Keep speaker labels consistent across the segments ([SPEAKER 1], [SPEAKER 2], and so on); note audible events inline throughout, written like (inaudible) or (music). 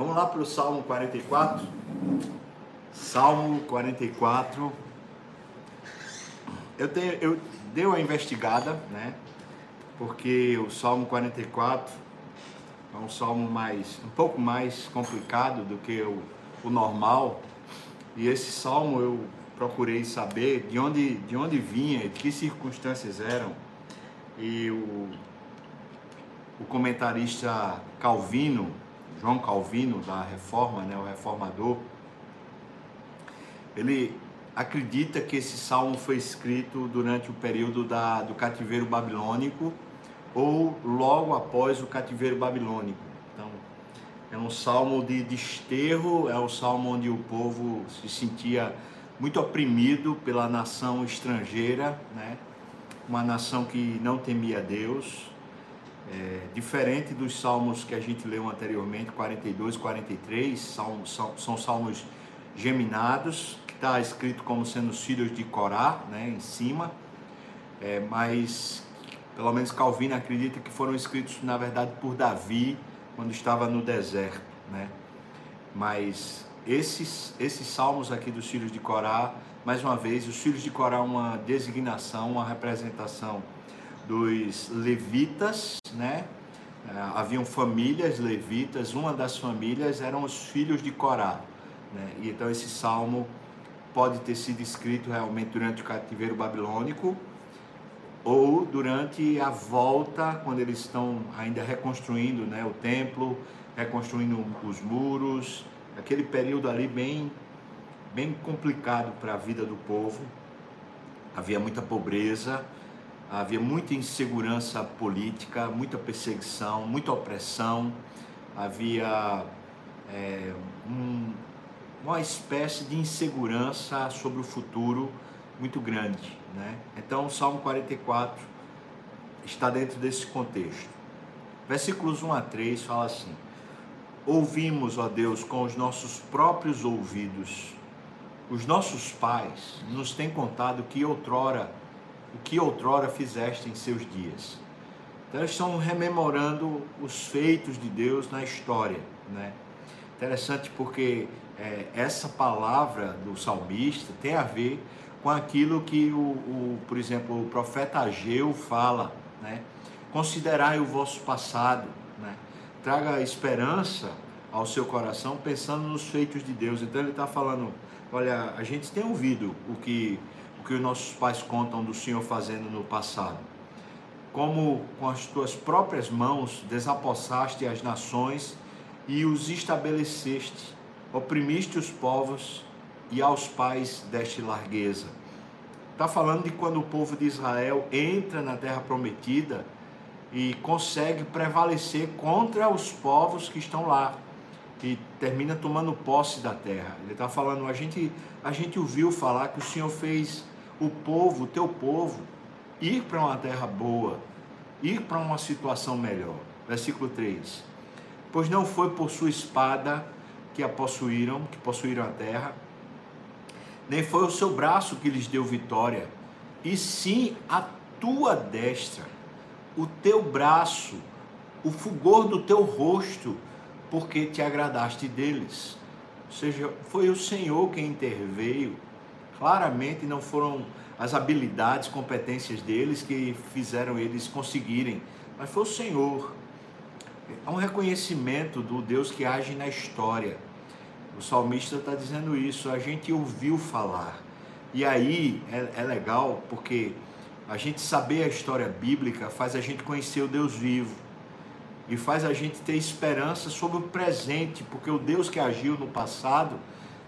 [SPEAKER 1] Vamos lá para o Salmo 44. Salmo 44. Eu, tenho, eu dei uma investigada, né? Porque o Salmo 44 é um salmo mais, um pouco mais complicado do que o, o normal. E esse salmo eu procurei saber de onde, de onde vinha, de que circunstâncias eram. E o, o comentarista Calvino, João Calvino, da Reforma, né, o reformador, ele acredita que esse salmo foi escrito durante o período da, do cativeiro babilônico ou logo após o cativeiro babilônico. Então, é um salmo de desterro, é o salmo onde o povo se sentia muito oprimido pela nação estrangeira, né? uma nação que não temia Deus, é, diferente dos salmos que a gente leu anteriormente, 42 e 43, são, são, são salmos geminados, que está escrito como sendo os filhos de Corá, né, em cima, é, mas pelo menos Calvino acredita que foram escritos na verdade por Davi quando estava no deserto, né? Mas esses, esses salmos aqui dos filhos de Corá, mais uma vez, os filhos de Corá uma designação, uma representação dos levitas, né? É, haviam famílias levitas, uma das famílias eram os filhos de Corá. Né? E então esse salmo pode ter sido escrito realmente durante o cativeiro babilônico ou durante a volta, quando eles estão ainda reconstruindo né, o templo, reconstruindo os muros, aquele período ali bem, bem complicado para a vida do povo. Havia muita pobreza, havia muita insegurança política, muita perseguição, muita opressão, havia é, um, uma espécie de insegurança sobre o futuro muito grande. Né? Então, o Salmo 44 está dentro desse contexto. Versículos 1 a 3 fala assim: Ouvimos, ó Deus, com os nossos próprios ouvidos, os nossos pais nos têm contado que outrora o que outrora fizeste em seus dias. Então eles estão rememorando os feitos de Deus na história, né? Interessante porque é, essa palavra do salmista tem a ver com aquilo que o, o, por exemplo, o profeta Ageu fala, né? Considerai o vosso passado, né? Traga esperança ao seu coração pensando nos feitos de Deus. Então ele está falando, olha, a gente tem ouvido o que o que os nossos pais contam do Senhor fazendo no passado. Como com as tuas próprias mãos desapossaste as nações e os estabeleceste, oprimiste os povos e aos pais deste largueza. Está falando de quando o povo de Israel entra na terra prometida e consegue prevalecer contra os povos que estão lá e termina tomando posse da terra. Ele está falando, a gente, a gente ouviu falar que o Senhor fez o povo, o teu povo, ir para uma terra boa, ir para uma situação melhor. Versículo 3. Pois não foi por sua espada que a possuíram, que possuíram a terra, nem foi o seu braço que lhes deu vitória, e sim a tua destra, o teu braço, o fulgor do teu rosto, porque te agradaste deles. Ou seja, foi o Senhor quem interveio Claramente não foram as habilidades, competências deles que fizeram eles conseguirem, mas foi o Senhor. Há um reconhecimento do Deus que age na história. O salmista está dizendo isso, a gente ouviu falar. E aí é, é legal porque a gente saber a história bíblica faz a gente conhecer o Deus vivo e faz a gente ter esperança sobre o presente, porque o Deus que agiu no passado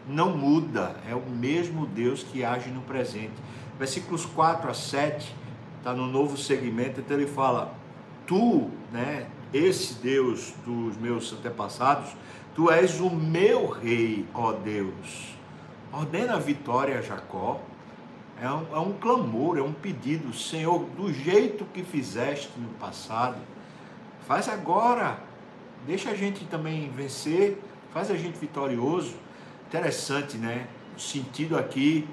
[SPEAKER 1] não muda, é o mesmo Deus que age no presente. Versículos 4 a 7, está no novo segmento, então ele fala: Tu, né, esse Deus dos meus antepassados, tu és o meu rei, ó Deus. Ordena a vitória a Jacó. É um, é um clamor, é um pedido, Senhor, do jeito que fizeste no passado, faz agora. Deixa a gente também vencer, faz a gente vitorioso. Interessante, né? O sentido aqui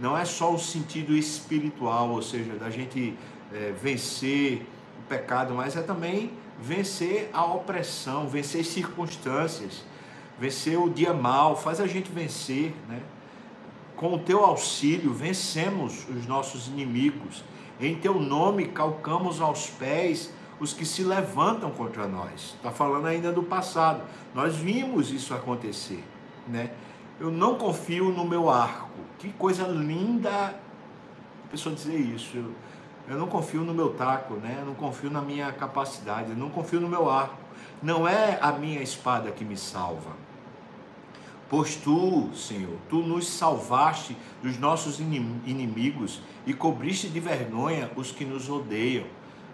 [SPEAKER 1] não é só o sentido espiritual, ou seja, da gente é, vencer o pecado, mas é também vencer a opressão, vencer circunstâncias. vencer o dia mal, faz a gente vencer, né? Com o teu auxílio, vencemos os nossos inimigos. Em teu nome, calcamos aos pés os que se levantam contra nós. Está falando ainda do passado. Nós vimos isso acontecer, né? Eu não confio no meu arco. Que coisa linda a pessoa dizer isso. Eu, eu não confio no meu taco, né? Eu não confio na minha capacidade, eu não confio no meu arco. Não é a minha espada que me salva Pois tu, Senhor, tu nos salvaste dos nossos inimigos e cobriste de vergonha os que nos odeiam.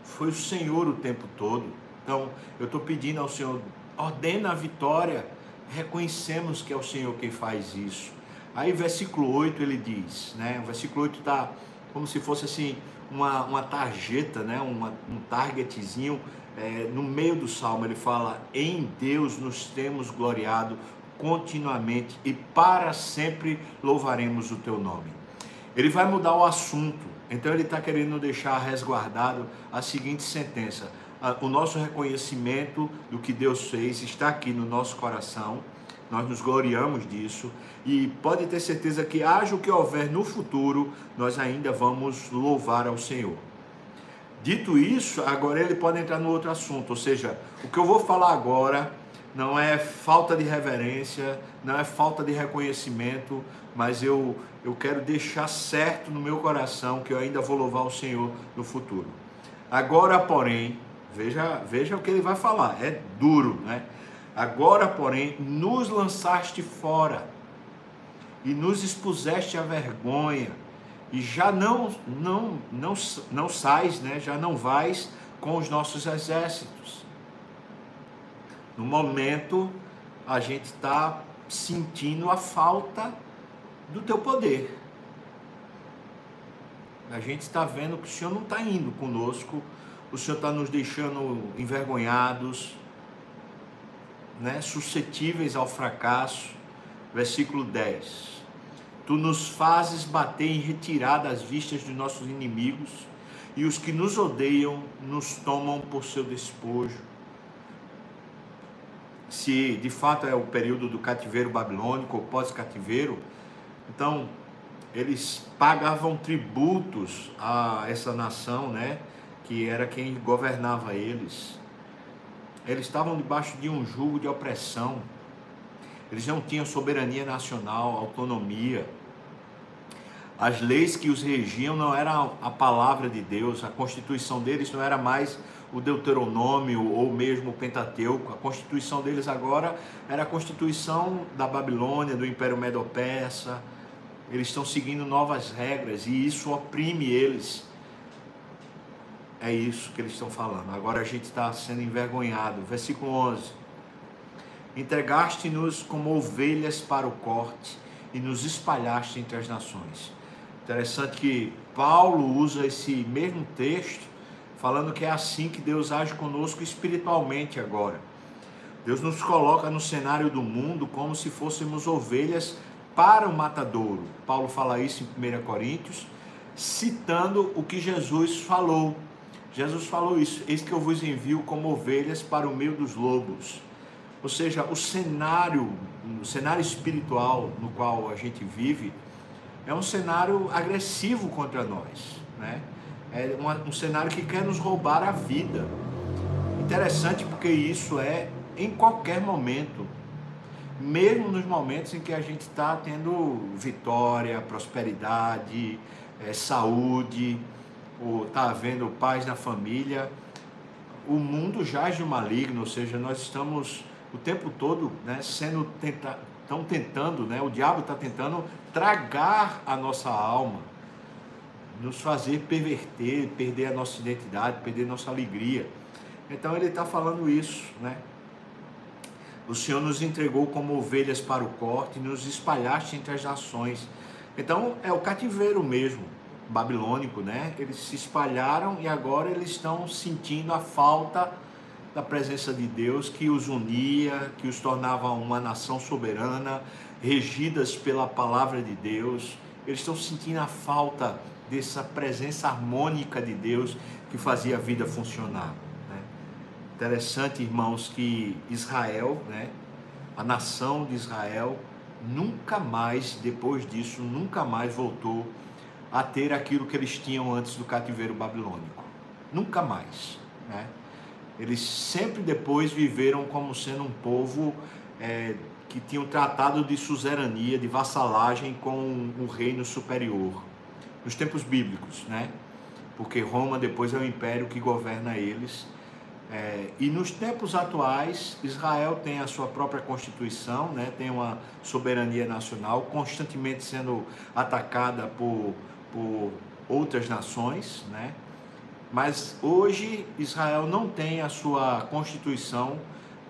[SPEAKER 1] Foi o Senhor o tempo todo. Então, eu estou pedindo ao Senhor, ordena a vitória. Reconhecemos que é o Senhor quem faz isso. Aí, versículo 8, ele diz, né? O versículo 8 está como se fosse assim, uma, uma tarjeta, né? Uma, um targetzinho é, no meio do salmo. Ele fala: Em Deus nos temos gloriado continuamente e para sempre louvaremos o teu nome. Ele vai mudar o assunto, então ele está querendo deixar resguardado a seguinte sentença: o nosso reconhecimento do que Deus fez está aqui no nosso coração, nós nos gloriamos disso e pode ter certeza que, haja o que houver no futuro, nós ainda vamos louvar ao Senhor. Dito isso, agora ele pode entrar no outro assunto, ou seja, o que eu vou falar agora não é falta de reverência, não é falta de reconhecimento, mas eu, eu quero deixar certo no meu coração que eu ainda vou louvar o Senhor no futuro. Agora, porém, veja, veja o que ele vai falar, é duro, né? Agora, porém, nos lançaste fora e nos expuseste à vergonha e já não não não não sais, né? Já não vais com os nossos exércitos. No momento, a gente está sentindo a falta do teu poder. A gente está vendo que o Senhor não está indo conosco, o Senhor está nos deixando envergonhados, né, suscetíveis ao fracasso. Versículo 10. Tu nos fazes bater em retirada as vistas dos nossos inimigos, e os que nos odeiam nos tomam por seu despojo se de fato é o período do cativeiro babilônico ou pós-cativeiro, então eles pagavam tributos a essa nação, né, que era quem governava eles. Eles estavam debaixo de um jugo de opressão. Eles não tinham soberania nacional, autonomia. As leis que os regiam não eram a palavra de Deus, a constituição deles não era mais o Deuteronômio ou mesmo o Pentateuco. A constituição deles agora era a constituição da Babilônia, do Império Medo-Persa. Eles estão seguindo novas regras e isso oprime eles. É isso que eles estão falando. Agora a gente está sendo envergonhado. Versículo 11: Entregaste-nos como ovelhas para o corte e nos espalhaste entre as nações. Interessante que Paulo usa esse mesmo texto falando que é assim que Deus age conosco espiritualmente agora. Deus nos coloca no cenário do mundo como se fôssemos ovelhas para o matadouro. Paulo fala isso em 1 Coríntios, citando o que Jesus falou. Jesus falou isso: Eis que eu vos envio como ovelhas para o meio dos lobos. Ou seja, o cenário, o cenário espiritual no qual a gente vive é um cenário agressivo contra nós, né? é um, um cenário que quer nos roubar a vida. Interessante porque isso é em qualquer momento, mesmo nos momentos em que a gente está tendo vitória, prosperidade, é, saúde, está havendo paz na família, o mundo jaz de maligno, ou seja, nós estamos o tempo todo né, sendo tenta, estão tentando, né, o diabo está tentando tragar a nossa alma nos fazer perverter, perder a nossa identidade, perder nossa alegria. Então ele está falando isso, né? O Senhor nos entregou como ovelhas para o corte nos espalhaste entre as nações. Então é o cativeiro mesmo, babilônico, né? Eles se espalharam e agora eles estão sentindo a falta da presença de Deus que os unia, que os tornava uma nação soberana, regidas pela palavra de Deus. Eles estão sentindo a falta dessa presença harmônica de Deus que fazia a vida funcionar. Né? Interessante, irmãos, que Israel, né, a nação de Israel nunca mais, depois disso, nunca mais voltou a ter aquilo que eles tinham antes do cativeiro babilônico. Nunca mais. Né? Eles sempre depois viveram como sendo um povo é, que tinham tratado de suzerania, de vassalagem com o reino superior. Nos tempos bíblicos, né? Porque Roma depois é o império que governa eles é, e nos tempos atuais, Israel tem a sua própria constituição, né, tem uma soberania nacional, constantemente sendo atacada por, por outras nações, né? mas hoje Israel não tem a sua constituição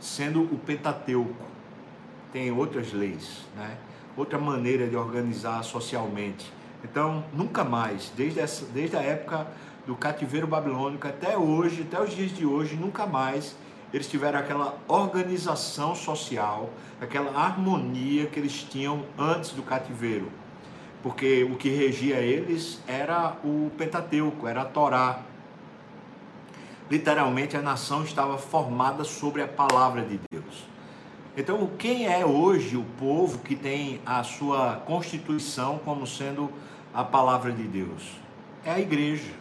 [SPEAKER 1] sendo o Pentateuco, tem outras leis, né? outra maneira de organizar socialmente. Então, nunca mais, desde, essa, desde a época do cativeiro babilônico até hoje, até os dias de hoje, nunca mais eles tiveram aquela organização social, aquela harmonia que eles tinham antes do cativeiro. Porque o que regia eles era o Pentateuco, era a Torá. Literalmente a nação estava formada sobre a palavra de Deus. Então, quem é hoje o povo que tem a sua constituição como sendo a palavra de Deus? É a igreja.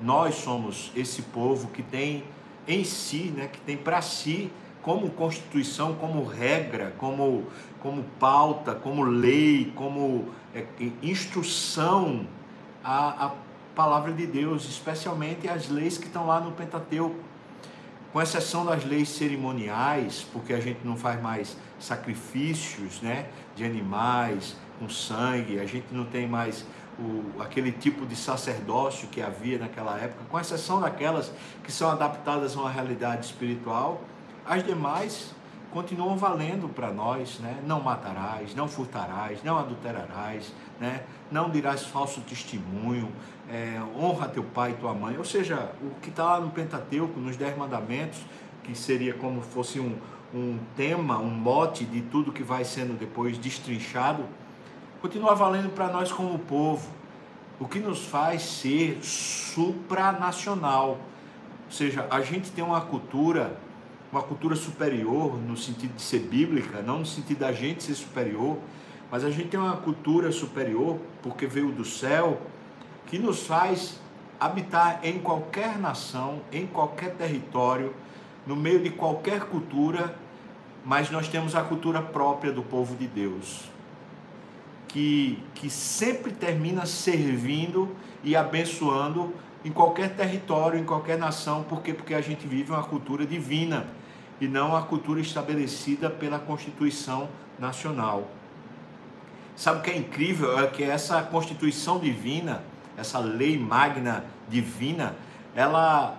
[SPEAKER 1] Nós somos esse povo que tem em si, né, que tem para si como constituição, como regra, como, como pauta, como lei, como é, instrução a, a palavra de Deus, especialmente as leis que estão lá no Pentateuco. Com exceção das leis cerimoniais, porque a gente não faz mais sacrifícios né, de animais com sangue, a gente não tem mais o, aquele tipo de sacerdócio que havia naquela época, com exceção daquelas que são adaptadas a uma realidade espiritual, as demais continuam valendo para nós, né? Não matarás, não furtarás, não adulterarás, né? Não dirás falso testemunho, é, honra teu pai e tua mãe. Ou seja, o que está lá no Pentateuco, nos Dez Mandamentos, que seria como fosse um, um tema, um mote de tudo que vai sendo depois destrinchado, continua valendo para nós como povo, o que nos faz ser supranacional. Ou seja, a gente tem uma cultura, uma cultura superior no sentido de ser bíblica, não no sentido da gente ser superior, mas a gente tem uma cultura superior porque veio do céu, que nos faz habitar em qualquer nação, em qualquer território, no meio de qualquer cultura, mas nós temos a cultura própria do povo de Deus que, que sempre termina servindo e abençoando em qualquer território, em qualquer nação, por quê? Porque a gente vive uma cultura divina e não a cultura estabelecida pela Constituição Nacional. Sabe o que é incrível? É que essa Constituição divina, essa lei magna divina, ela,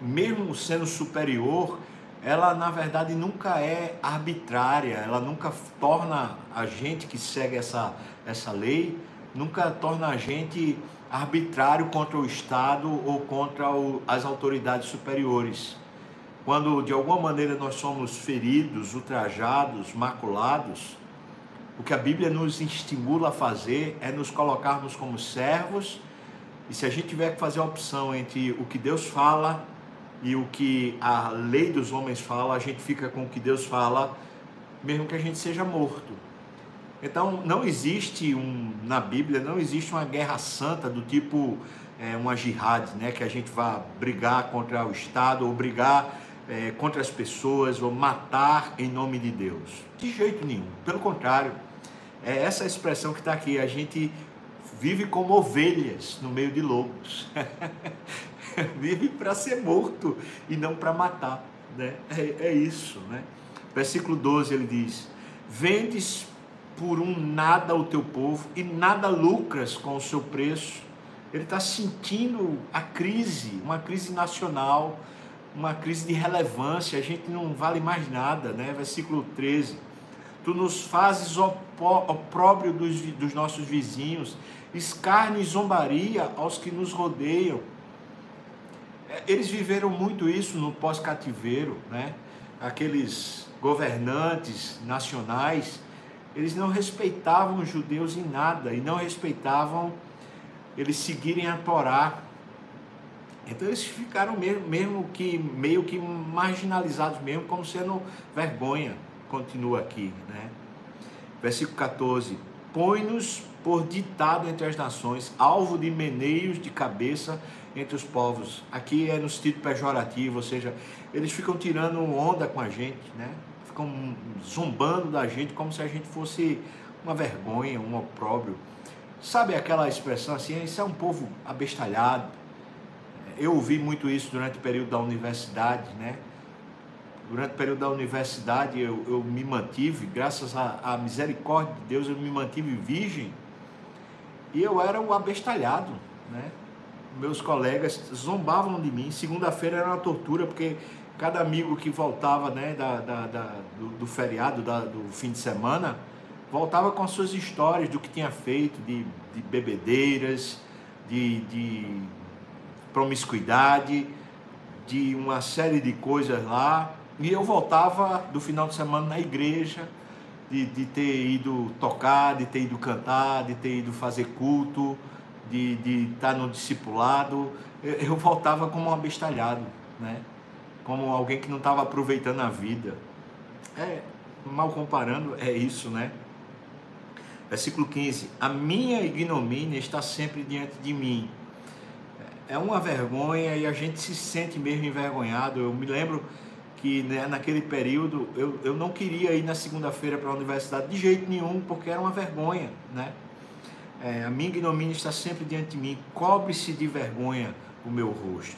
[SPEAKER 1] mesmo sendo superior, ela na verdade nunca é arbitrária, ela nunca torna a gente que segue essa, essa lei, nunca torna a gente arbitrário contra o Estado ou contra o, as autoridades superiores. Quando de alguma maneira nós somos feridos, ultrajados, maculados, o que a Bíblia nos estimula a fazer é nos colocarmos como servos, e se a gente tiver que fazer a opção entre o que Deus fala e o que a lei dos homens fala, a gente fica com o que Deus fala, mesmo que a gente seja morto. Então, não existe um, na Bíblia, não existe uma guerra santa do tipo é, uma jihad, né? que a gente vá brigar contra o Estado ou brigar é, contra as pessoas ou matar em nome de Deus. De jeito nenhum. Pelo contrário, é essa expressão que está aqui. A gente vive como ovelhas no meio de lobos. (laughs) (laughs) vive para ser morto e não para matar. Né? É, é, isso. Né? Versículo 12 ele diz: Vendes por um nada o teu povo e nada lucras com o seu preço. Ele está sentindo a crise, uma crise nacional, uma crise de relevância. A gente não vale mais nada. Né? Versículo 13: Tu nos fazes opróbrio dos, dos nossos vizinhos, escárnio e zombaria aos que nos rodeiam eles viveram muito isso no pós-cativeiro, né? Aqueles governantes nacionais, eles não respeitavam os judeus em nada e não respeitavam eles seguirem a Torá. Então eles ficaram mesmo, mesmo que meio que marginalizados mesmo, como sendo vergonha. continua aqui, né? Versículo 14: Põe-nos por ditado entre as nações, alvo de meneios de cabeça entre os povos. Aqui é no sentido pejorativo, ou seja, eles ficam tirando onda com a gente, né? Ficam zombando da gente como se a gente fosse uma vergonha, um opróbrio. Sabe aquela expressão assim, isso é um povo abestalhado. Eu ouvi muito isso durante o período da universidade, né? Durante o período da universidade eu, eu me mantive, graças à, misericórdia de Deus, eu me mantive virgem. E eu era o abestalhado, né? Meus colegas zombavam de mim. Segunda-feira era uma tortura, porque cada amigo que voltava né, da, da, da do, do, feriado, da, do fim de semana, voltava com as suas histórias do que tinha feito, de, de bebedeiras, de, de promiscuidade, de uma série de coisas lá. E eu voltava do final de semana na igreja, de, de ter ido tocar, de ter ido cantar, de ter ido fazer culto, de, estar no discipulado. Eu, eu voltava como um abestalhado, né? como alguém que não estava aproveitando a vida. É, mal comparando, é isso, né? Versículo 15: A minha ignomínia está sempre diante de mim. É uma vergonha e a gente se sente mesmo envergonhado. Eu me lembro que né, naquele período eu, eu não queria ir na segunda-feira para a universidade de jeito nenhum, porque era uma vergonha, né? É, a minha ignomínia está sempre diante de mim. Cobre-se de vergonha o meu rosto,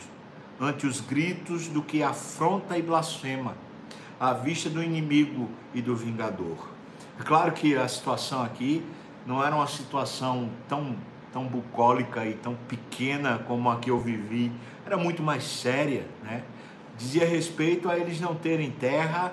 [SPEAKER 1] ante os gritos do que afronta e blasfema, à vista do inimigo e do vingador. É claro que a situação aqui não era uma situação tão, tão bucólica e tão pequena como a que eu vivi, era muito mais séria, né? Dizia respeito a eles não terem terra,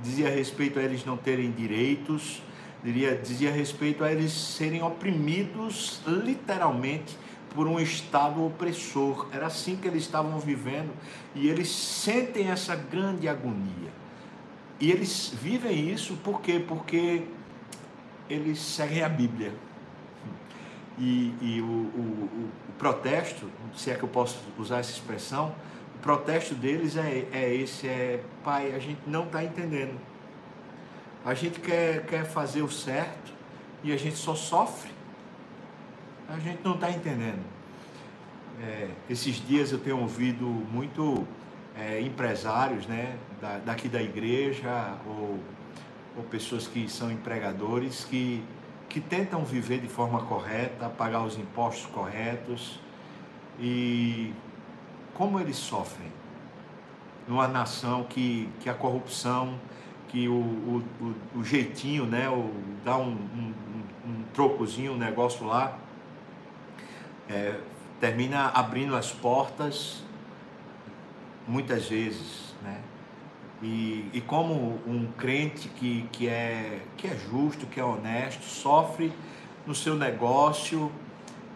[SPEAKER 1] dizia respeito a eles não terem direitos, dizia, dizia respeito a eles serem oprimidos literalmente por um estado opressor. Era assim que eles estavam vivendo e eles sentem essa grande agonia. E eles vivem isso por quê? Porque eles seguem a Bíblia. E, e o, o, o, protesto, se é que eu posso usar essa expressão, o protesto deles é, é esse, é, pai, a gente não está entendendo. A gente quer, quer fazer o certo e a gente só sofre. A gente não está entendendo. É, esses dias eu tenho ouvido muito é, empresários né, da, daqui da igreja ou, ou pessoas que são empregadores que, que tentam viver de forma correta, pagar os impostos corretos e como eles sofrem numa nação que, que a corrupção, que o, o, o, o jeitinho, né, o, dá um, um, um trocozinho, um negócio lá, é, termina abrindo as portas muitas vezes, né? E, e como um crente que, que, é, que é justo, que é honesto, sofre no seu negócio,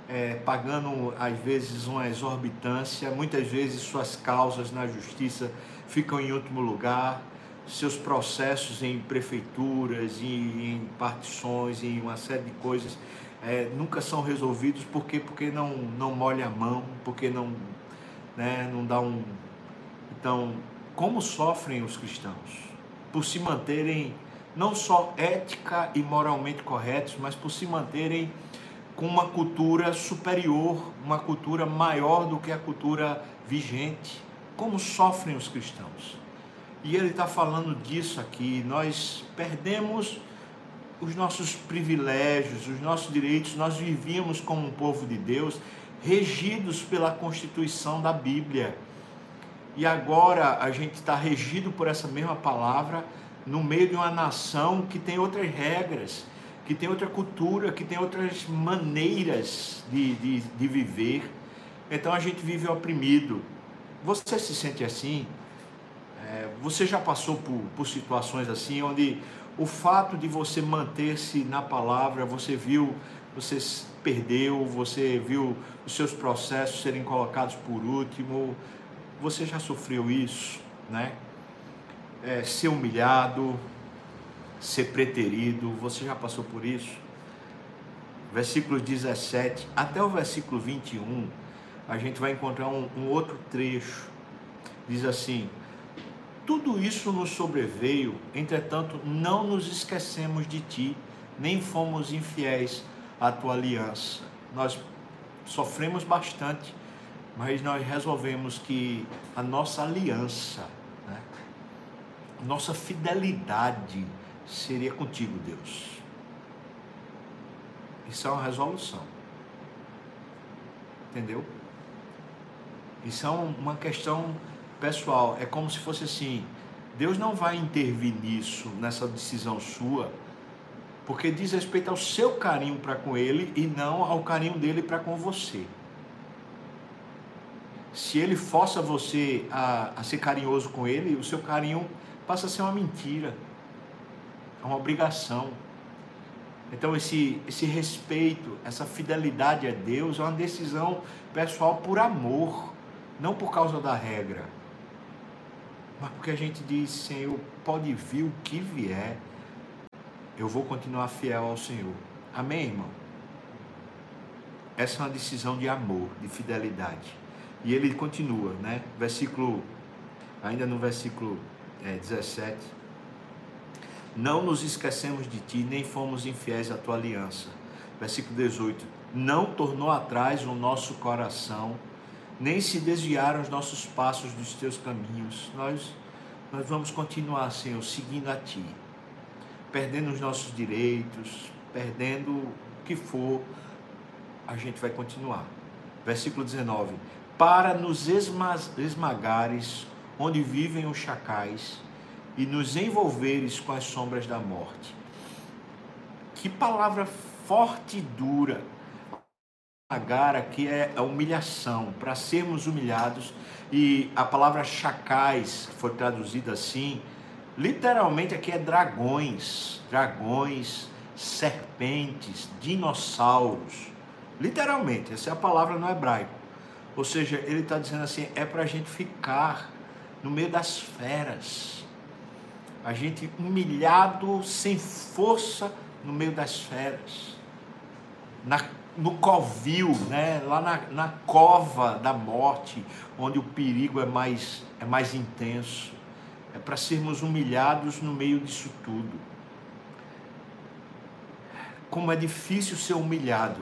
[SPEAKER 1] é, pagando às vezes uma exorbitância, muitas vezes suas causas na justiça ficam em último lugar, seus processos em prefeituras, em, em partições, em uma série de coisas é, nunca são resolvidos porque porque não não molha a mão, porque não né, não dá um então, como sofrem os cristãos? Por se manterem não só ética e moralmente corretos, mas por se manterem com uma cultura superior, uma cultura maior do que a cultura vigente. Como sofrem os cristãos? E ele está falando disso aqui. Nós perdemos os nossos privilégios, os nossos direitos. Nós vivíamos como um povo de Deus, regidos pela Constituição da Bíblia e agora a gente está regido por essa mesma palavra no meio de uma nação que tem outras regras, que tem outra cultura, que tem outras maneiras de, de, de viver. Então a gente vive oprimido. Você se sente assim? Você já passou por, por situações assim, onde o fato de você manter-se na palavra, você viu, você perdeu, você viu os seus processos serem colocados por último, você já sofreu isso, né? É, ser humilhado, ser preterido, você já passou por isso? Versículo 17 até o versículo 21, a gente vai encontrar um, um outro trecho. Diz assim: tudo isso nos sobreveio, entretanto, não nos esquecemos de ti, nem fomos infiéis à tua aliança. Nós sofremos bastante, mas nós resolvemos que a nossa aliança, né, nossa fidelidade seria contigo, Deus. Isso é uma resolução. Entendeu? Isso é uma questão pessoal. É como se fosse assim: Deus não vai intervir nisso, nessa decisão sua, porque diz respeito ao seu carinho para com Ele e não ao carinho dele para com você. Se Ele força você a, a ser carinhoso com Ele, o seu carinho passa a ser uma mentira, é uma obrigação. Então, esse, esse respeito, essa fidelidade a Deus é uma decisão pessoal por amor, não por causa da regra, mas porque a gente diz: Senhor, pode vir o que vier, eu vou continuar fiel ao Senhor. Amém, irmão? Essa é uma decisão de amor, de fidelidade. E ele continua, né? Versículo, ainda no versículo é, 17 não nos esquecemos de ti, nem fomos infiéis à tua aliança. Versículo 18: Não tornou atrás o nosso coração, nem se desviaram os nossos passos dos teus caminhos. Nós, nós vamos continuar, Senhor, seguindo a ti, perdendo os nossos direitos, perdendo o que for, a gente vai continuar. Versículo 19: Para nos esmagares onde vivem os chacais e nos envolveres com as sombras da morte. Que palavra forte e dura. Agar aqui é a humilhação, para sermos humilhados, e a palavra chacais foi traduzida assim, literalmente aqui é dragões, dragões, serpentes, dinossauros, literalmente, essa é a palavra no hebraico. Ou seja, ele está dizendo assim: é para a gente ficar no meio das feras, a gente humilhado, sem força, no meio das feras, na, no covil, né? lá na, na cova da morte, onde o perigo é mais, é mais intenso. É para sermos humilhados no meio disso tudo. Como é difícil ser humilhado.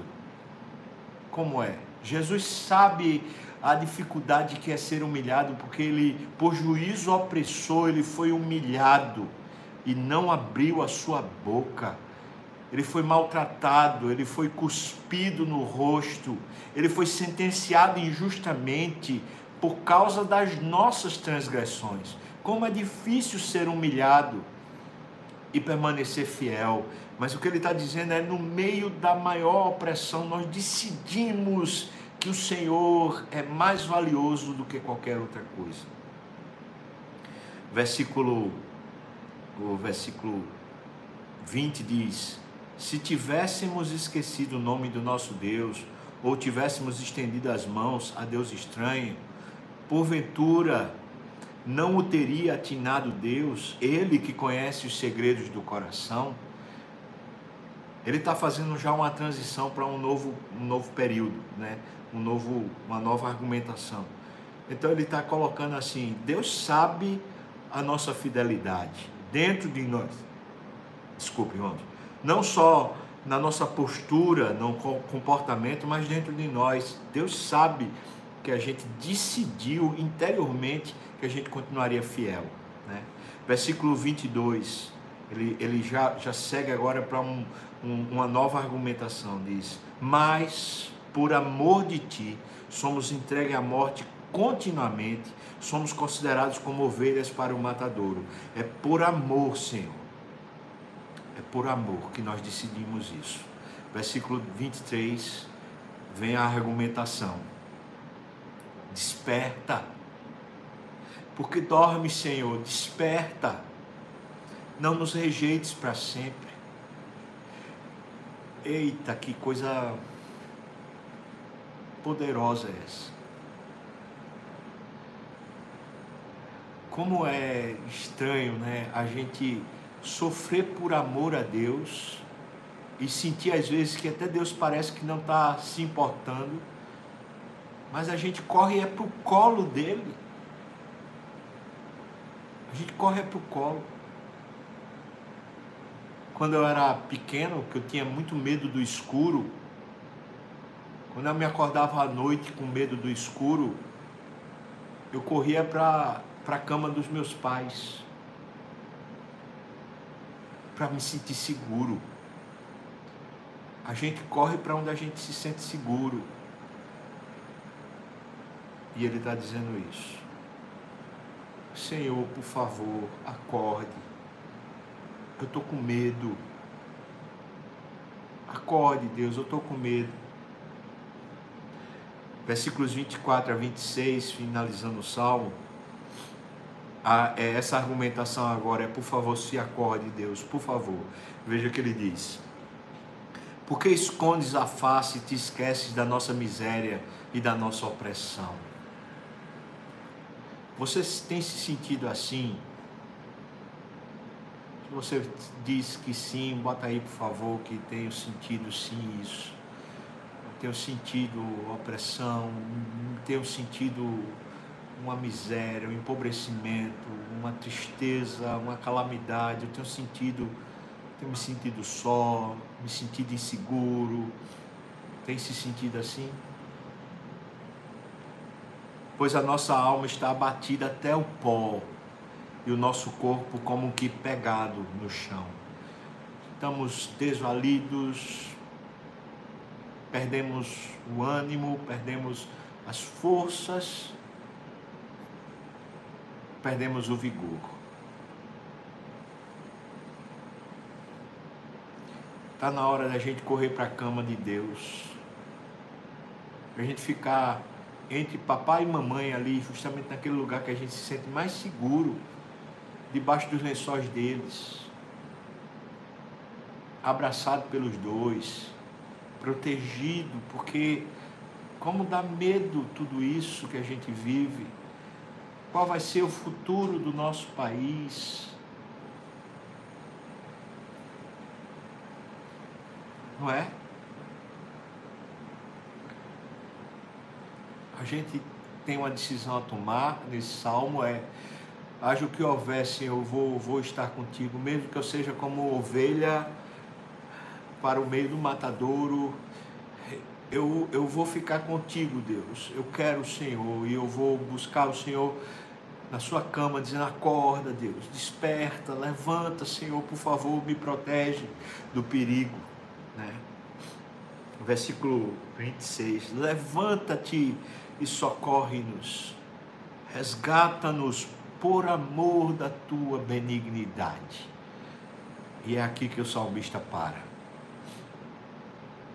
[SPEAKER 1] Como é? Jesus sabe a dificuldade que é ser humilhado, porque ele, por juízo opressor, ele foi humilhado e não abriu a sua boca. Ele foi maltratado, ele foi cuspido no rosto, ele foi sentenciado injustamente por causa das nossas transgressões. Como é difícil ser humilhado e permanecer fiel. Mas o que ele está dizendo é: no meio da maior opressão, nós decidimos que o Senhor é mais valioso do que qualquer outra coisa. Versículo, o versículo 20 diz: Se tivéssemos esquecido o nome do nosso Deus, ou tivéssemos estendido as mãos a Deus estranho, porventura não o teria atinado Deus, Ele que conhece os segredos do coração? Ele está fazendo já uma transição para um novo, um novo período, né? um novo, uma nova argumentação. Então ele está colocando assim: Deus sabe a nossa fidelidade dentro de nós. Desculpe, irmãos. Não só na nossa postura, no comportamento, mas dentro de nós. Deus sabe que a gente decidiu interiormente que a gente continuaria fiel. Né? Versículo 22, ele, ele já, já segue agora para um, um, uma nova argumentação. Diz: Mas por amor de ti, somos entregues à morte continuamente, somos considerados como ovelhas para o matadouro. É por amor, Senhor. É por amor que nós decidimos isso. Versículo 23 vem a argumentação. Desperta. Porque dorme, Senhor, desperta. Não nos rejeites para sempre. Eita, que coisa poderosa é essa? Como é estranho, né? A gente sofrer por amor a Deus e sentir às vezes que até Deus parece que não está se importando, mas a gente corre é para o colo dele. A gente corre para o colo. Quando eu era pequeno, que eu tinha muito medo do escuro, quando eu me acordava à noite com medo do escuro, eu corria para a cama dos meus pais para me sentir seguro. A gente corre para onde a gente se sente seguro. E ele está dizendo isso. Senhor, por favor, acorde. Eu estou com medo. Acorde, Deus, eu estou com medo. Versículos 24 a 26, finalizando o salmo. A, é, essa argumentação agora é: por favor, se acorde, Deus, por favor. Veja o que ele diz. Porque escondes a face e te esqueces da nossa miséria e da nossa opressão? Você tem se sentido assim? Se você diz que sim, bota aí por favor que tenho sentido sim isso. Tenho sentido opressão, tenho sentido uma miséria, um empobrecimento, uma tristeza, uma calamidade. Eu tenho sentido, tenho me sentido só, me sentido inseguro. Tem se sentido assim? pois a nossa alma está abatida até o pó e o nosso corpo como que pegado no chão. Estamos desvalidos, perdemos o ânimo, perdemos as forças, perdemos o vigor. Está na hora da gente correr para a cama de Deus, a gente ficar entre papai e mamãe ali, justamente naquele lugar que a gente se sente mais seguro, debaixo dos lençóis deles, abraçado pelos dois, protegido, porque como dá medo tudo isso que a gente vive, qual vai ser o futuro do nosso país? Não é? a gente tem uma decisão a tomar nesse salmo é haja o que houvesse, eu vou, vou estar contigo, mesmo que eu seja como ovelha para o meio do matadouro, eu, eu vou ficar contigo, Deus. Eu quero o Senhor e eu vou buscar o Senhor na sua cama, dizendo: Acorda, Deus, desperta, levanta, Senhor, por favor, me protege do perigo. Né? Versículo 26: Levanta-te e socorre-nos. Resgata-nos por amor da tua benignidade. E é aqui que o salmista para.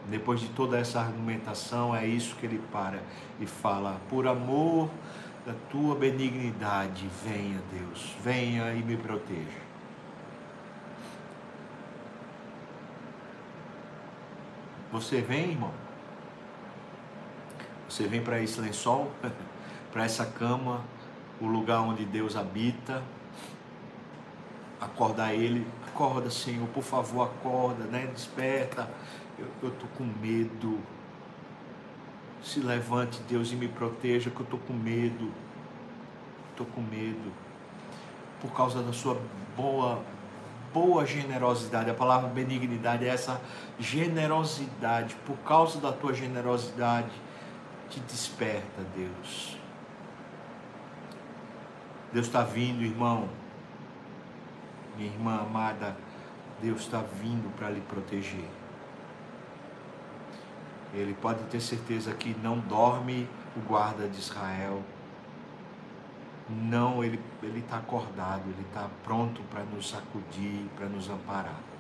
[SPEAKER 1] Depois de toda essa argumentação, é isso que ele para e fala: Por amor da tua benignidade, venha, Deus, venha e me proteja. Você vem, irmão? Você vem para esse lençol, (laughs) para essa cama, o lugar onde Deus habita. Acordar Ele, acorda, Senhor, por favor, acorda, né? Desperta. Eu estou com medo. Se levante, Deus, e me proteja, que eu estou com medo. Estou com medo. Por causa da sua boa, boa generosidade. A palavra benignidade é essa generosidade. Por causa da tua generosidade te desperta, Deus. Deus está vindo, irmão. Minha irmã amada, Deus está vindo para lhe proteger. Ele pode ter certeza que não dorme o guarda de Israel. Não, ele está acordado, ele está pronto para nos sacudir, para nos amparar.